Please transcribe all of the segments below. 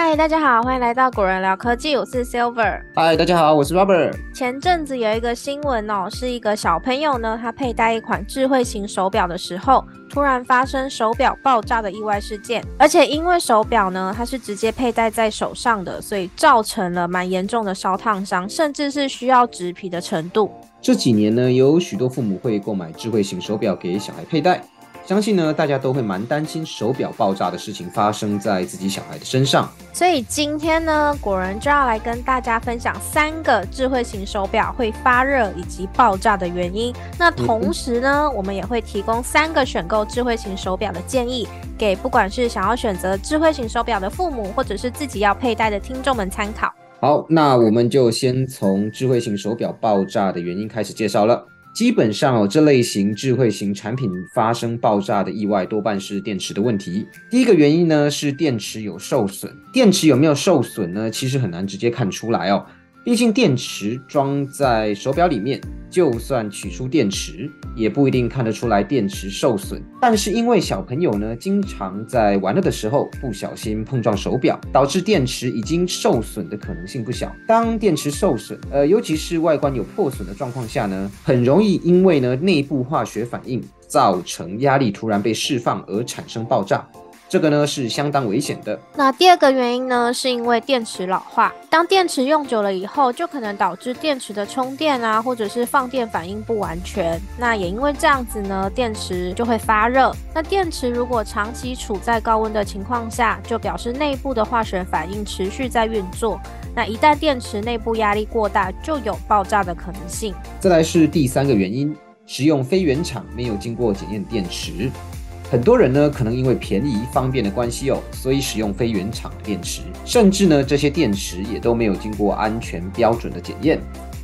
嗨，大家好，欢迎来到果仁聊科技，我是 Silver。嗨，大家好，我是 Robert。前阵子有一个新闻哦，是一个小朋友呢，他佩戴一款智慧型手表的时候，突然发生手表爆炸的意外事件，而且因为手表呢，它是直接佩戴在手上的，所以造成了蛮严重的烧烫伤，甚至是需要植皮的程度。这几年呢，有许多父母会购买智慧型手表给小孩佩戴。相信呢，大家都会蛮担心手表爆炸的事情发生在自己小孩的身上。所以今天呢，果仁就要来跟大家分享三个智慧型手表会发热以及爆炸的原因。那同时呢，我们也会提供三个选购智慧型手表的建议，给不管是想要选择智慧型手表的父母，或者是自己要佩戴的听众们参考。好，那我们就先从智慧型手表爆炸的原因开始介绍了。基本上哦，这类型智慧型产品发生爆炸的意外，多半是电池的问题。第一个原因呢是电池有受损。电池有没有受损呢？其实很难直接看出来哦。毕竟电池装在手表里面，就算取出电池，也不一定看得出来电池受损。但是因为小朋友呢，经常在玩乐的时候不小心碰撞手表，导致电池已经受损的可能性不小。当电池受损，呃，尤其是外观有破损的状况下呢，很容易因为呢内部化学反应造成压力突然被释放而产生爆炸。这个呢是相当危险的。那第二个原因呢，是因为电池老化。当电池用久了以后，就可能导致电池的充电啊，或者是放电反应不完全。那也因为这样子呢，电池就会发热。那电池如果长期处在高温的情况下，就表示内部的化学反应持续在运作。那一旦电池内部压力过大，就有爆炸的可能性。再来是第三个原因，使用非原厂没有经过检验电池。很多人呢，可能因为便宜方便的关系哦，所以使用非原厂的电池，甚至呢，这些电池也都没有经过安全标准的检验。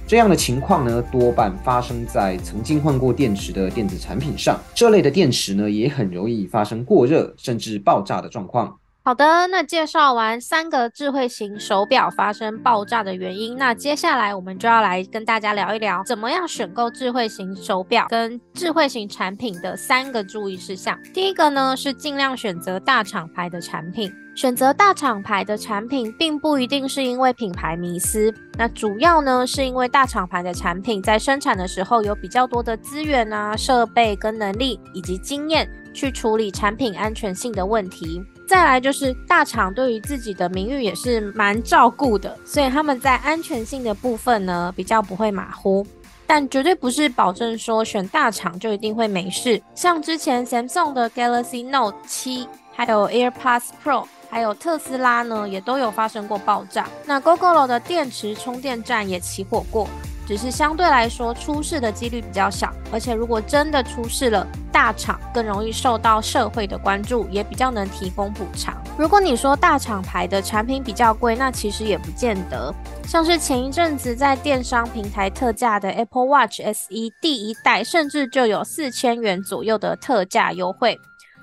这样的情况呢，多半发生在曾经换过电池的电子产品上。这类的电池呢，也很容易发生过热甚至爆炸的状况。好的，那介绍完三个智慧型手表发生爆炸的原因，那接下来我们就要来跟大家聊一聊，怎么样选购智慧型手表跟智慧型产品的三个注意事项。第一个呢是尽量选择大厂牌的产品，选择大厂牌的产品，并不一定是因为品牌迷思，那主要呢是因为大厂牌的产品在生产的时候有比较多的资源啊、设备跟能力以及经验去处理产品安全性的问题。再来就是大厂对于自己的名誉也是蛮照顾的，所以他们在安全性的部分呢比较不会马虎，但绝对不是保证说选大厂就一定会没事。像之前 Samsung 的 Galaxy Note 七，还有 AirPods Pro，还有特斯拉呢也都有发生过爆炸。那 Google 的电池充电站也起火过。只是相对来说出事的几率比较小，而且如果真的出事了，大厂更容易受到社会的关注，也比较能提供补偿。如果你说大厂牌的产品比较贵，那其实也不见得。像是前一阵子在电商平台特价的 Apple Watch SE 第一代，甚至就有四千元左右的特价优惠。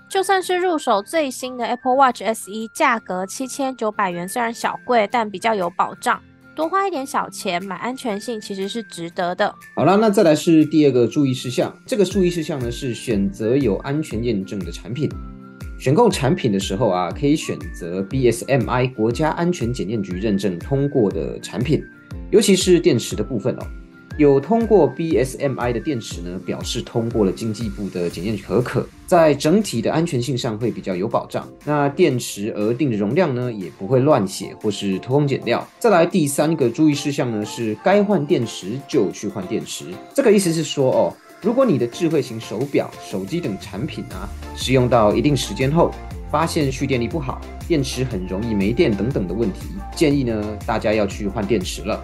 就算是入手最新的 Apple Watch SE，价格七千九百元，虽然小贵，但比较有保障。多花一点小钱买安全性其实是值得的。好了，那再来是第二个注意事项。这个注意事项呢是选择有安全验证的产品。选购产品的时候啊，可以选择 BSMI 国家安全检验局认证通过的产品，尤其是电池的部分哦。有通过 BSMI 的电池呢，表示通过了经济部的检验可可，在整体的安全性上会比较有保障。那电池额定的容量呢，也不会乱写或是偷工减料。再来第三个注意事项呢，是该换电池就去换电池。这个意思是说哦，如果你的智慧型手表、手机等产品啊，使用到一定时间后，发现蓄电力不好、电池很容易没电等等的问题，建议呢大家要去换电池了。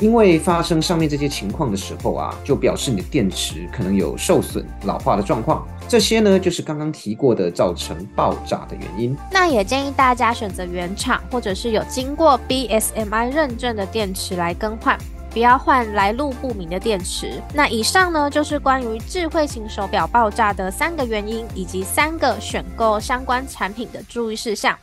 因为发生上面这些情况的时候啊，就表示你的电池可能有受损、老化的状况。这些呢，就是刚刚提过的造成爆炸的原因。那也建议大家选择原厂或者是有经过 BSMI 认证的电池来更换。不要换来路不明的电池。那以上呢，就是关于智慧型手表爆炸的三个原因，以及三个选购相关产品的注意事项。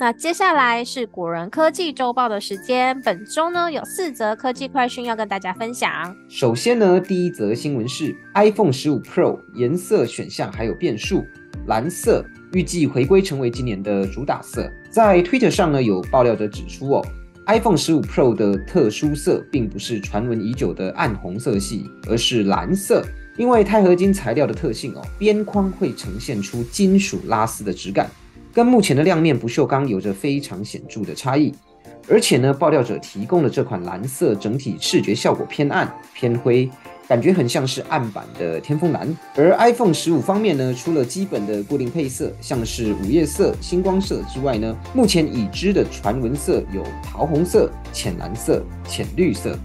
那接下来是果仁科技周报的时间。本周呢有四则科技快讯要跟大家分享。首先呢，第一则新闻是 iPhone 十五 Pro 颜色选项还有变数，蓝色预计回归成为今年的主打色。在 Twitter 上呢有爆料者指出哦，iPhone 十五 Pro 的特殊色并不是传闻已久的暗红色系，而是蓝色。因为钛合金材料的特性哦，边框会呈现出金属拉丝的质感。跟目前的亮面不锈钢有着非常显著的差异，而且呢，爆料者提供的这款蓝色整体视觉效果偏暗偏灰，感觉很像是暗版的天风蓝。而 iPhone 十五方面呢，除了基本的固定配色，像是午夜色、星光色之外呢，目前已知的传闻色有桃红色、浅蓝色、浅绿色。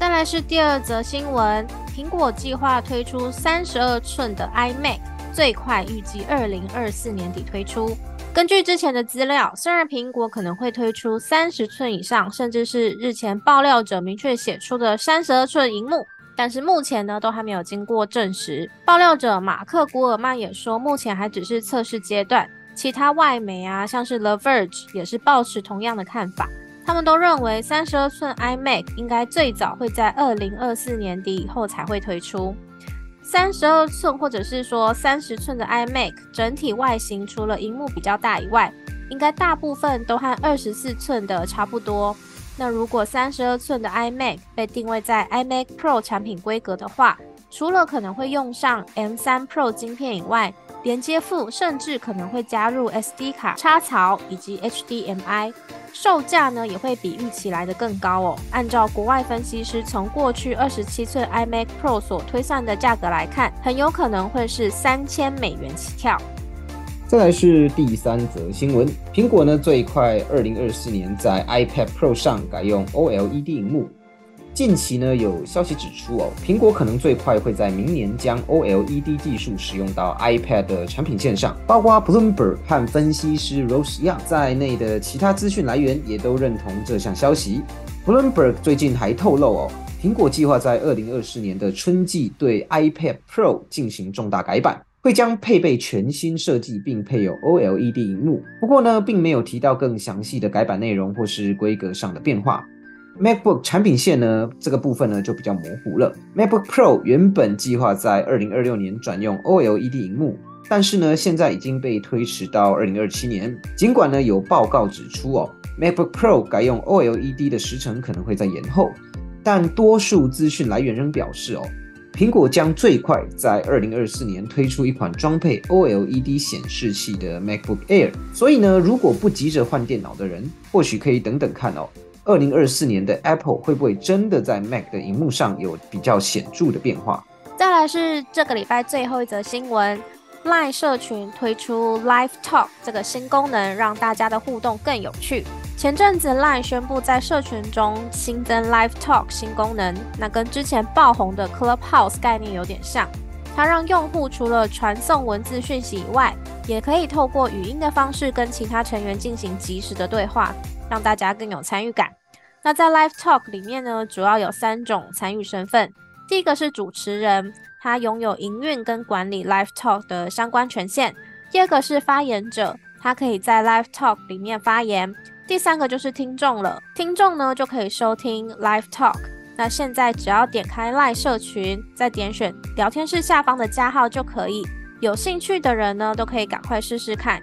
再来是第二则新闻，苹果计划推出三十二寸的 iMac，最快预计二零二四年底推出。根据之前的资料，虽然苹果可能会推出三十寸以上，甚至是日前爆料者明确写出的三十二寸荧幕，但是目前呢都还没有经过证实。爆料者马克古尔曼也说，目前还只是测试阶段。其他外媒啊，像是 The Verge 也是抱持同样的看法，他们都认为三十二寸 iMac 应该最早会在二零二四年底以后才会推出。三十二寸或者是说三十寸的 iMac 整体外形除了荧幕比较大以外，应该大部分都和二十四寸的差不多。那如果三十二寸的 iMac 被定位在 iMac Pro 产品规格的话，除了可能会用上 M3 Pro 晶片以外，连接副甚至可能会加入 SD 卡插槽以及 HDMI。售价呢也会比预期来的更高哦。按照国外分析师从过去二十七寸 iMac Pro 所推算的价格来看，很有可能会是三千美元起跳。再来是第三则新闻，苹果呢最快二零二四年在 iPad Pro 上改用 OLED 屏幕。近期呢，有消息指出哦，苹果可能最快会在明年将 OLED 技术使用到 iPad 的产品线上。包括 Bloomberg 和分析师 Rose Young 在内的其他资讯来源也都认同这项消息。Bloomberg 最近还透露哦，苹果计划在2024年的春季对 iPad Pro 进行重大改版，会将配备全新设计并配有 OLED 荧幕。不过呢，并没有提到更详细的改版内容或是规格上的变化。MacBook 产品线呢，这个部分呢就比较模糊了。MacBook Pro 原本计划在二零二六年转用 OLED 荧幕，但是呢，现在已经被推迟到二零二七年。尽管呢有报告指出哦，MacBook Pro 改用 OLED 的时程可能会在延后，但多数资讯来源仍表示哦，苹果将最快在二零二四年推出一款装配 OLED 显示器的 MacBook Air。所以呢，如果不急着换电脑的人，或许可以等等看哦。二零二四年的 Apple 会不会真的在 Mac 的荧幕上有比较显著的变化？再来是这个礼拜最后一则新闻，Line 社群推出 Live Talk 这个新功能，让大家的互动更有趣。前阵子 Line 宣布在社群中新增 Live Talk 新功能，那跟之前爆红的 Clubhouse 概念有点像，它让用户除了传送文字讯息以外，也可以透过语音的方式跟其他成员进行即时的对话。让大家更有参与感。那在 Live Talk 里面呢，主要有三种参与身份。第一个是主持人，他拥有营运跟管理 Live Talk 的相关权限。第二个是发言者，他可以在 Live Talk 里面发言。第三个就是听众了，听众呢就可以收听 Live Talk。那现在只要点开 Live 社群，再点选聊天室下方的加号就可以。有兴趣的人呢，都可以赶快试试看。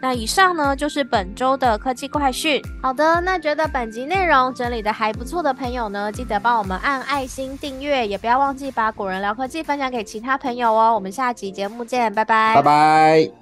那以上呢就是本周的科技快讯。好的，那觉得本集内容整理的还不错的朋友呢，记得帮我们按爱心订阅，也不要忘记把果仁聊科技分享给其他朋友哦。我们下集节目见，拜拜，拜拜。